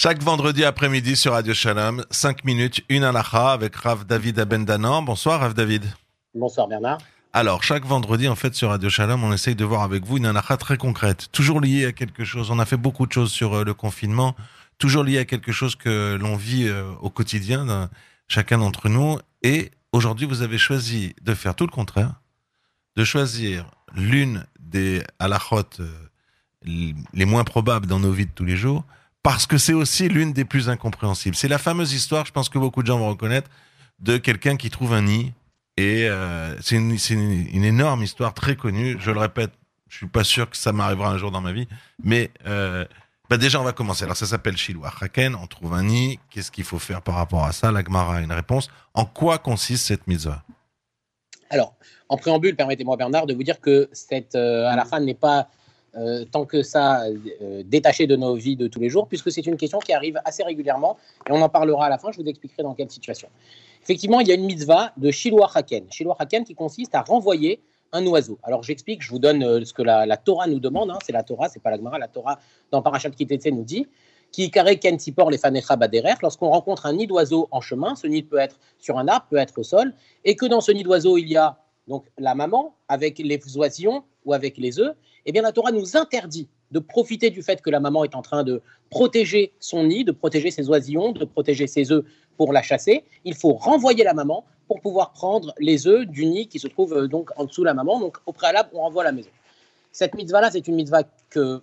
Chaque vendredi après-midi sur Radio Shalom, 5 minutes, une halakha avec Rav David Abendanan. Bonsoir Rav David. Bonsoir Bernard. Alors, chaque vendredi, en fait, sur Radio Shalom, on essaye de voir avec vous une halakha très concrète, toujours liée à quelque chose. On a fait beaucoup de choses sur euh, le confinement, toujours liée à quelque chose que l'on vit euh, au quotidien, chacun d'entre nous. Et aujourd'hui, vous avez choisi de faire tout le contraire, de choisir l'une des halakhot euh, les moins probables dans nos vies de tous les jours, parce que c'est aussi l'une des plus incompréhensibles. C'est la fameuse histoire, je pense que beaucoup de gens vont reconnaître, de quelqu'un qui trouve un nid. Et euh, c'est une, une, énorme histoire très connue. Je le répète, je suis pas sûr que ça m'arrivera un jour dans ma vie, mais euh, bah déjà on va commencer. Alors ça s'appelle Shiloh Haken. On trouve un nid. Qu'est-ce qu'il faut faire par rapport à ça? La Gemara a une réponse. En quoi consiste cette mitzvah? Alors, en préambule, permettez-moi Bernard de vous dire que cette euh, fin n'est pas euh, tant que ça euh, détaché de nos vies de tous les jours, puisque c'est une question qui arrive assez régulièrement, et on en parlera à la fin, je vous expliquerai dans quelle situation. Effectivement, il y a une mitzvah de Shiloh Haken, qui consiste à renvoyer un oiseau. Alors j'explique, je vous donne euh, ce que la, Torah nous demande, hein, c'est la Torah, c'est pas la Gemara, la Torah dans Parashat Kitetse nous dit, qui carré ken tipor les lorsqu'on rencontre un nid d'oiseau en chemin, ce nid peut être sur un arbre, peut être au sol, et que dans ce nid d'oiseau il y a donc la maman avec les oisillons ou avec les œufs, eh bien la Torah nous interdit de profiter du fait que la maman est en train de protéger son nid, de protéger ses oisillons, de protéger ses œufs pour la chasser. Il faut renvoyer la maman pour pouvoir prendre les œufs du nid qui se trouve euh, donc en dessous de la maman. Donc au préalable, on renvoie la maison. Cette mitzvah-là, c'est une mitzvah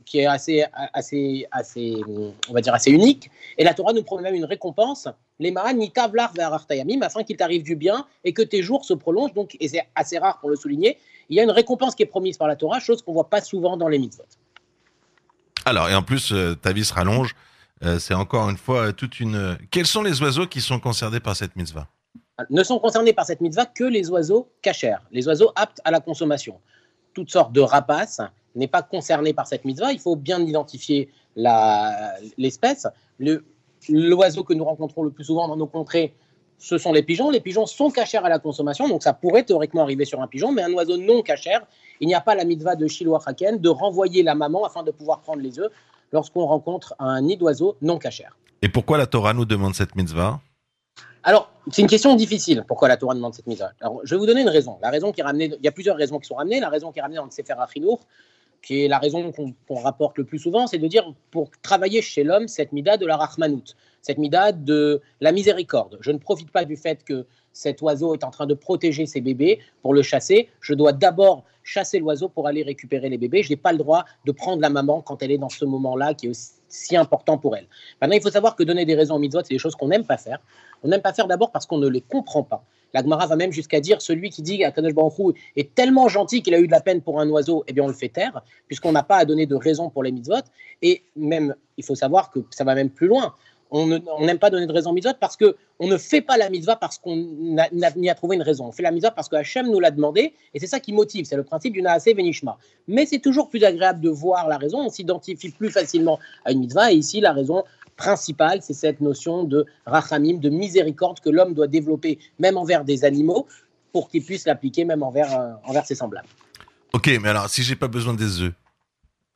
qui est assez, assez, assez, on va dire assez unique. Et la Torah nous promet même une récompense, les tavlar afin qu'il t'arrive du bien et que tes jours se prolongent. Donc, et c'est assez rare pour le souligner, il y a une récompense qui est promise par la Torah, chose qu'on voit pas souvent dans les mitzvot. Alors, et en plus, euh, ta vie se rallonge. Euh, c'est encore une fois toute une. Quels sont les oiseaux qui sont concernés par cette mitzvah? Ne sont concernés par cette mitzvah que les oiseaux cachers, les oiseaux aptes à la consommation. Toutes sortes de rapaces n'est pas concerné par cette mitzvah. Il faut bien identifier l'espèce. L'oiseau que nous rencontrons le plus souvent dans nos contrées, ce sont les pigeons. Les pigeons sont cachers à la consommation, donc ça pourrait théoriquement arriver sur un pigeon, mais un oiseau non cachère, il n'y a pas la mitzvah de Shiloh Haken de renvoyer la maman afin de pouvoir prendre les œufs lorsqu'on rencontre un nid d'oiseau non cachère. Et pourquoi la Torah nous demande cette mitzvah? Alors, c'est une question difficile. Pourquoi la Torah demande cette mitzvah? Alors, je vais vous donner une raison. La raison qui est ramenée, il y a plusieurs raisons qui sont ramenées. La raison qui est ramenée dans le Sefer Achinour, qui est la raison qu'on rapporte le plus souvent, c'est de dire pour travailler chez l'homme cette mida de la rachmanout, cette mida de la miséricorde. Je ne profite pas du fait que cet oiseau est en train de protéger ses bébés pour le chasser. Je dois d'abord chasser l'oiseau pour aller récupérer les bébés. Je n'ai pas le droit de prendre la maman quand elle est dans ce moment-là qui est si important pour elle. Maintenant, il faut savoir que donner des raisons aux mitzvot, c'est des choses qu'on n'aime pas faire. On n'aime pas faire d'abord parce qu'on ne les comprend pas. La Gemara va même jusqu'à dire celui qui dit Kadosh Baruch est tellement gentil qu'il a eu de la peine pour un oiseau, eh bien on le fait taire, puisqu'on n'a pas à donner de raison pour les mitzvot. Et même, il faut savoir que ça va même plus loin. On n'aime pas donner de raison mitzvot parce que on ne fait pas la mitzvah parce qu'on n'y a, trouvé une raison. On fait la mitzvah parce que Hachem nous l'a demandé et c'est ça qui motive. C'est le principe du Naaseh Venishma. Mais c'est toujours plus agréable de voir la raison. On s'identifie plus facilement à une mitzvah et ici la raison principale, c'est cette notion de rachamim, de miséricorde que l'homme doit développer même envers des animaux pour qu'il puisse l'appliquer même envers, euh, envers ses semblables. Ok, mais alors si j'ai pas besoin des œufs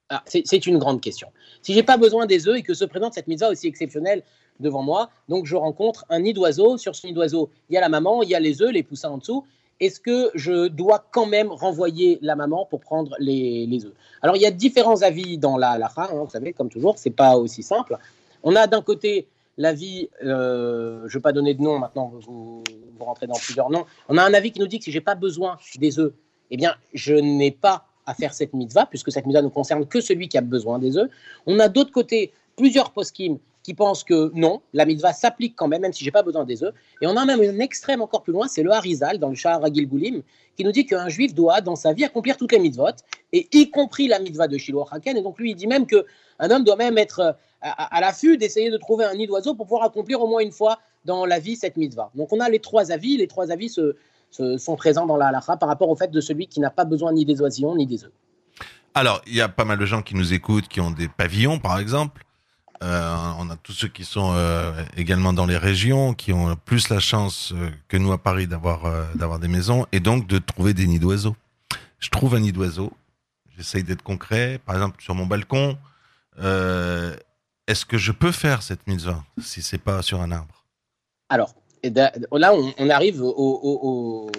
ah, C'est une grande question. Si j'ai pas besoin des œufs et que se présente cette mitzvah aussi exceptionnelle devant moi, donc je rencontre un nid d'oiseau. Sur ce nid d'oiseau, il y a la maman, il y a les œufs, les poussins en dessous. Est-ce que je dois quand même renvoyer la maman pour prendre les, œufs? Alors il y a différents avis dans la halakha, hein, vous savez, comme toujours, c'est pas aussi simple. On a d'un côté l'avis, euh, je ne vais pas donner de nom maintenant, vous, vous, rentrez dans plusieurs noms. On a un avis qui nous dit que si j'ai pas besoin des œufs, eh bien, je n'ai pas à faire cette mitzvah, puisque cette mitzvah ne concerne que celui qui a besoin des œufs. On a d'autre côté plusieurs poskim qui pensent que non, la mitzvah s'applique quand même, même si j'ai pas besoin des œufs. Et on a même un extrême encore plus loin, c'est le Harizal dans le Shahar Ragil Goulim, qui nous dit qu'un juif doit, dans sa vie, accomplir toutes les mitzvot, et y compris la mitzvah de Shiloh Haken. Et donc lui, il dit même que un homme doit même être à, l'affût d'essayer de trouver un nid d'oiseau pour pouvoir accomplir au moins une fois dans la vie cette mitzvah. Donc on a les trois avis, les trois avis se, sont présents dans la halakha par rapport au fait de celui qui n'a pas besoin ni des oisillons ni des œufs. Alors, il y a pas mal de gens qui nous écoutent, qui ont des pavillons, par exemple. Euh, on a tous ceux qui sont euh, également dans les régions, qui ont plus la chance euh, que nous à Paris d'avoir d'avoir des maisons et donc de trouver des nids d'oiseaux. Je trouve un nid d'oiseau, j'essaye d'être concret, par exemple sur mon balcon. est-ce que je peux faire cette mitzvah si c'est pas sur un arbre? Alors, là, on, arrive au,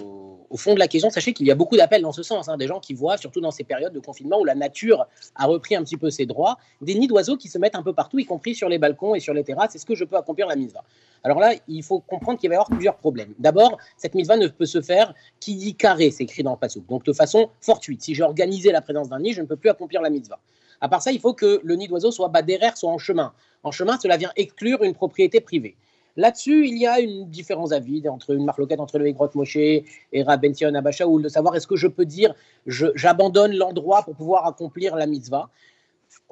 fond de la question. Sachez qu'il y a beaucoup d'appels dans ce sens, hein, des gens qui voient, surtout dans ces périodes de confinement où la nature a repris un petit peu ses droits, des nids d'oiseaux qui se mettent un peu partout, y compris sur les balcons et sur les terrasses. Est-ce que je peux accomplir la mitzvah Alors là, il faut comprendre qu'il va y avoir plusieurs problèmes. D'abord, cette mitzvah ne peut se faire qui dit carré, c'est écrit dans le passage. Donc de façon fortuite. Si j'ai organisé la présence d'un nid, je ne peux plus accomplir la mitzvah. À part ça, il faut que le nid d'oiseau soit bas derrière, soit en chemin. En chemin, cela vient exclure une propriété privée. Là-dessus, il y a une différence d'avis entre une marloquette entre le Grotte Moshe et Rabben Sion ou de savoir est-ce que je peux dire j'abandonne l'endroit pour pouvoir accomplir la mitzvah?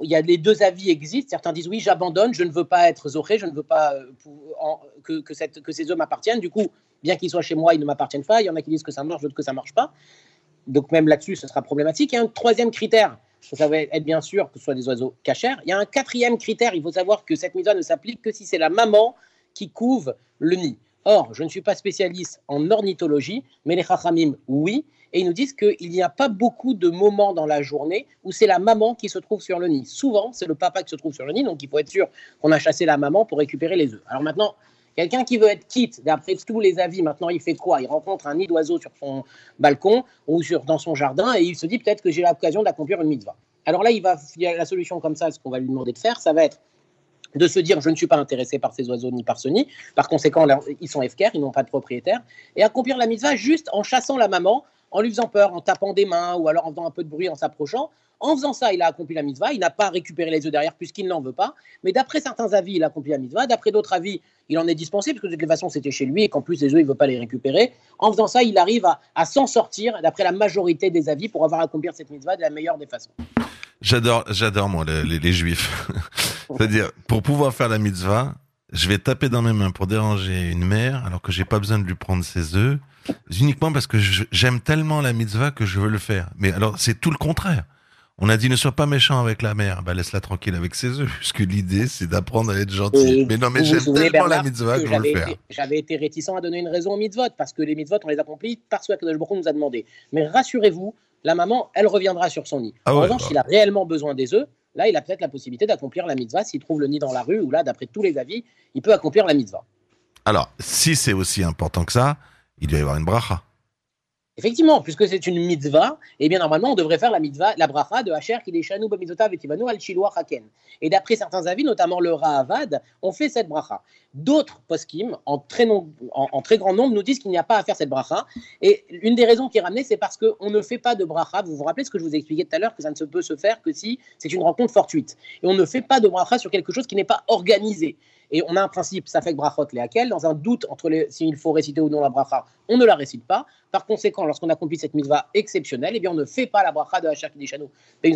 Il y a les deux avis existent. Certains disent oui, j'abandonne, je ne veux pas être zoré, je ne veux pas euh, que, ces hommes m'appartiennent. Du coup, bien qu'ils soient chez moi, ils ne m'appartiennent pas. Il y en a qui disent que ça marche, d'autres que ça marche pas. Donc même là-dessus, ce sera problématique. Il y a un troisième critère ça va être bien sûr que ce soit des oiseaux cachers. Il y a un quatrième critère, il faut savoir que cette mise ne s'applique que si c'est la maman qui couve le nid. Or, je ne suis pas spécialiste en ornithologie, mais les chachamim, oui, et ils nous disent qu'il n'y a pas beaucoup de moments dans la journée où c'est la maman qui se trouve sur le nid. Souvent, c'est le papa qui se trouve sur le nid, donc il faut être sûr qu'on a chassé la maman pour récupérer les œufs. Alors maintenant, Quelqu'un qui veut être quitte, d'après tous les avis, maintenant il fait quoi? Il rencontre un nid d'oiseau sur son balcon ou sur, dans son jardin et il se dit peut-être que j'ai l'occasion d'accomplir une mitzvah. Alors là, il, va, la solution comme ça, ce qu'on va lui demander de faire, ça va être de se dire je ne suis pas intéressé par ces oiseaux ni par ce nid. Par conséquent, ils sont FKR, ils n'ont pas de propriétaire. Et accomplir la mitzvah juste en chassant la maman, en lui faisant peur, en tapant des mains ou alors en faisant un peu de bruit, en s'approchant. En faisant ça, il a accompli la mitzvah. Il n'a pas récupéré les œufs derrière puisqu'il n'en veut pas. Mais d'après certains avis, il a accompli la mitzvah. D'après d'autres avis, il en est dispensé parce que de toute façon, c'était chez lui et qu'en plus, les œufs, il ne veut pas les récupérer. En faisant ça, il arrive à, s'en sortir d'après la majorité des avis pour avoir accompli cette mitzvah de la meilleure des façons. J'adore, j'adore moi les, les juifs. C'est-à-dire, pour pouvoir faire la mitzvah, je vais taper dans mes mains pour déranger une mère alors que j'ai pas besoin de lui prendre ses œufs, uniquement parce que j'aime tellement la mitzvah que je veux le faire. Mais alors, c'est tout le contraire. On a dit ne sois pas méchant avec la mère, bah laisse-la tranquille avec ses œufs, puisque l'idée c'est d'apprendre à être gentil. mais non, mais j'aime tellement la mitzvah que, je veux le faire. J'avais été réticent à donner une raison aux mitzvot, parce que les mitzvot on les accomplit parce que Baruch nous a demandé. Mais rassurez-vous, la maman, elle reviendra sur son nid. Ah en revanche, bah. s'il a réellement besoin des œufs, là, il a peut-être la possibilité d'accomplir la mitzvah s'il trouve le nid dans la rue, ou là, d'après tous les avis, il peut accomplir la mitzvah. Alors, si c'est aussi important que ça, il doit y avoir une bracha. Effectivement, puisque c'est une mitzvah, eh bien normalement on devrait faire la mitzvah, la bracha de Hacher Kideshanu Bamizotav Vetivanu al Shiloh Haken. Et d'après certains avis, notamment le Ra'avad, on fait cette bracha. D'autres poskim, en très, en, très grand nombre, nous disent qu'il n'y a pas à faire cette bracha. Et une des raisons qui est ramenée, c'est parce qu'on ne fait pas de bracha. Vous vous rappelez ce que je vous ai expliqué tout à l'heure, que ça ne peut se faire que si c'est une rencontre fortuite. Et on ne fait pas de bracha sur quelque chose qui n'est pas organisé. Et on a un principe, ça fait que brachot les dans un doute entre s'il faut réciter ou non la bracha, on ne la récite pas. Par conséquent, lorsqu'on accomplit cette mitzvah exceptionnelle, eh bien, on ne fait pas la bracha de Hachar Kidishanu, mais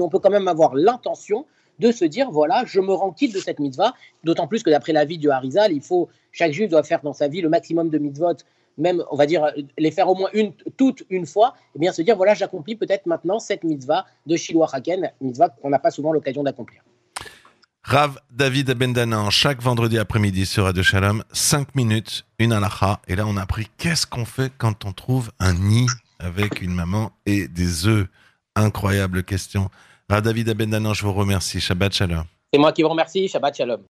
on peut quand même avoir l'intention de se dire voilà, je me rends quitte de cette mitzvah, d'autant plus que d'après l'avis du Harizal, il faut, chaque juif doit faire dans sa vie le maximum de mitzvot, même, on va dire, les faire au moins une, toute une fois, et eh bien se dire voilà, j'accomplis peut-être maintenant cette mitzvah de Shiloh Haken, mitzvah qu'on n'a pas souvent l'occasion d'accomplir. Rav David Abendanan, chaque vendredi après-midi sur Radio Shalom, 5 minutes, une halakha. Et là, on a appris qu'est-ce qu'on fait quand on trouve un nid avec une maman et des œufs. Incroyable question. Rav David Abendanan, je vous remercie. Shabbat Shalom. C'est moi qui vous remercie. Shabbat Shalom.